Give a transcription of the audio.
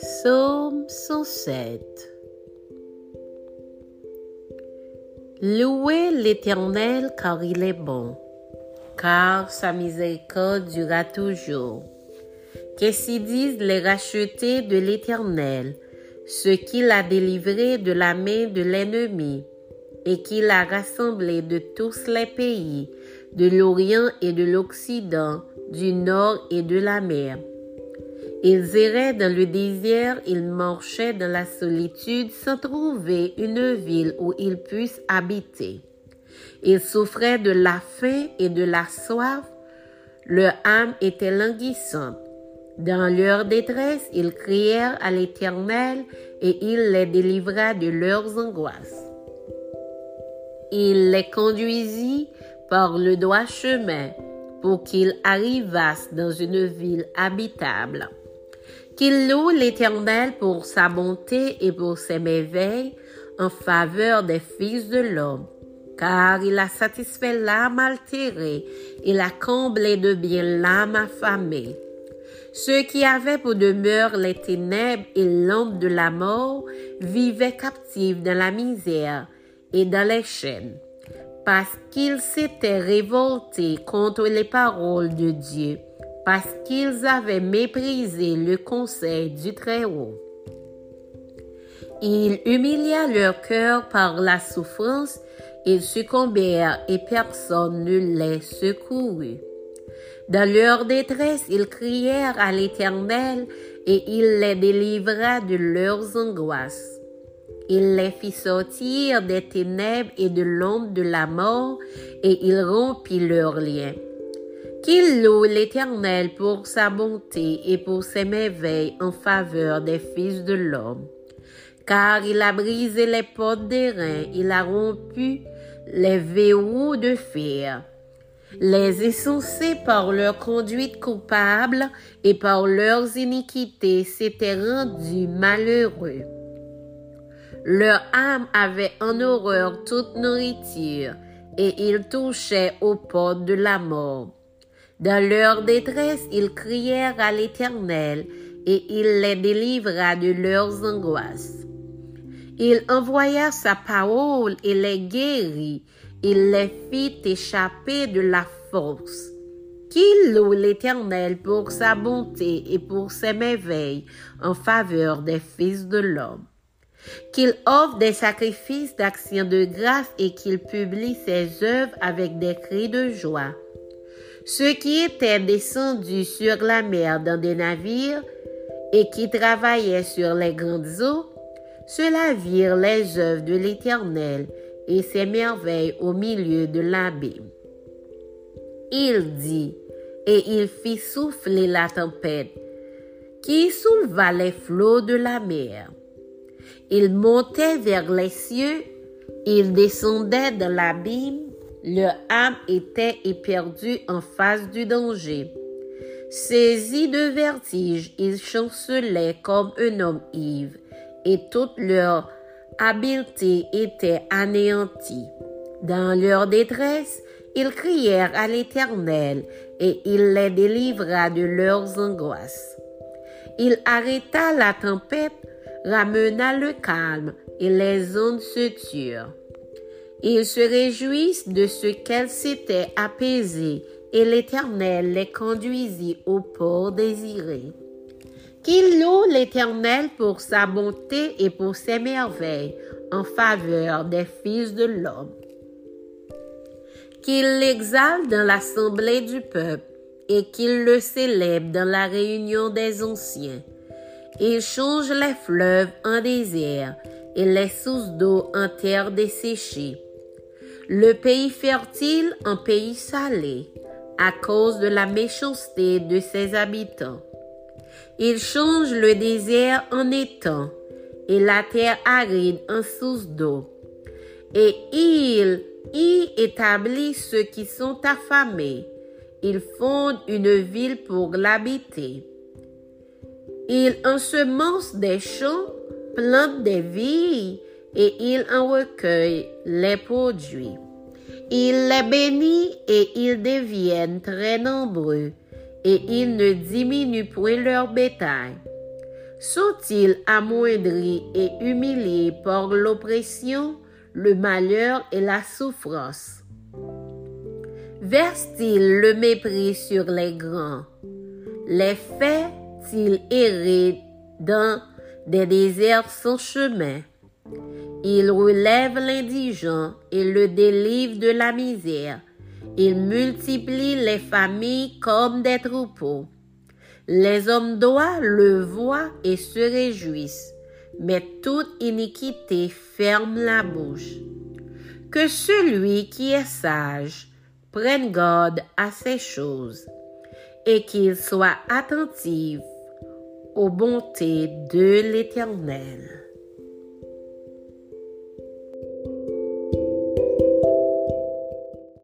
Psaume 107 Louez l'Éternel car il est bon, car sa miséricorde durera toujours. Qu'est-ce disent les rachetés de l'Éternel, ceux qu'il a délivrés de la main de l'ennemi, et qu'il a rassemblés de tous les pays, de l'Orient et de l'Occident, du Nord et de la mer ils erraient dans le désert, ils marchaient dans la solitude sans trouver une ville où ils puissent habiter. Ils souffraient de la faim et de la soif. Leur âme était languissante. Dans leur détresse, ils crièrent à l'Éternel et il les délivra de leurs angoisses. Il les conduisit par le droit chemin pour qu'ils arrivassent dans une ville habitable. Qu'il loue l'Éternel pour sa bonté et pour ses merveilles en faveur des fils de l'homme, car il a satisfait l'âme altérée, il a comblé de bien l'âme affamée. Ceux qui avaient pour demeure les ténèbres et l'ombre de la mort vivaient captifs dans la misère et dans les chaînes, parce qu'ils s'étaient révoltés contre les paroles de Dieu parce qu'ils avaient méprisé le conseil du Très-Haut. Il humilia leur cœur par la souffrance, ils succombèrent et personne ne les secourut. Dans leur détresse, ils crièrent à l'Éternel et il les délivra de leurs angoisses. Il les fit sortir des ténèbres et de l'ombre de la mort et il rompit leurs liens. Qu'il loue l'Éternel pour sa bonté et pour ses merveilles en faveur des fils de l'homme. Car il a brisé les portes des reins, il a rompu les verrous de fer. Les insensés par leur conduite coupable et par leurs iniquités s'étaient rendus malheureux. Leur âme avait en horreur toute nourriture et ils touchaient aux portes de la mort. Dans leur détresse, ils crièrent à l'Éternel et il les délivra de leurs angoisses. Il envoya sa parole et les guérit. Il les fit échapper de la force. Qu'il loue l'Éternel pour sa bonté et pour ses merveilles en faveur des fils de l'homme. Qu'il offre des sacrifices d'action de grâce et qu'il publie ses œuvres avec des cris de joie. Ceux qui étaient descendus sur la mer dans des navires et qui travaillaient sur les grandes eaux, ceux-là virent les œuvres de l'Éternel et ses merveilles au milieu de l'abîme. Il dit, et il fit souffler la tempête, qui souleva les flots de la mer. Il montait vers les cieux, il descendait dans l'abîme, leur âme était éperdue en face du danger. Saisis de vertige, ils chancelaient comme un homme ivre, et toute leur habileté était anéantie. Dans leur détresse, ils crièrent à l'Éternel, et il les délivra de leurs angoisses. Il arrêta la tempête, ramena le calme, et les ondes se turent. Ils se réjouissent de ce qu'elles s'étaient apaisées, et l'Éternel les conduisit au port désiré. Qu'il loue l'Éternel pour sa bonté et pour ses merveilles en faveur des fils de l'homme. Qu'il l'exalte dans l'assemblée du peuple et qu'il le célèbre dans la réunion des anciens. Il change les fleuves en désert et les sources d'eau en terre desséchée le pays fertile en pays salé, à cause de la méchanceté de ses habitants. Il change le désert en étang et la terre aride en source d'eau. Et il y établit ceux qui sont affamés. Il fonde une ville pour l'habiter. Il ensemence des champs, plante des vignes et il en recueille les produits. Il les bénit et ils deviennent très nombreux et il ne diminue point leur bétail. Sont-ils amoindris et humiliés par l'oppression, le malheur et la souffrance? Versent-ils le mépris sur les grands? Les fait-ils errer dans des déserts sans chemin? Il relève l'indigent et le délivre de la misère. Il multiplie les familles comme des troupeaux. Les hommes droits le voient et se réjouissent, mais toute iniquité ferme la bouche. Que celui qui est sage prenne garde à ces choses et qu'il soit attentif aux bontés de l'Éternel.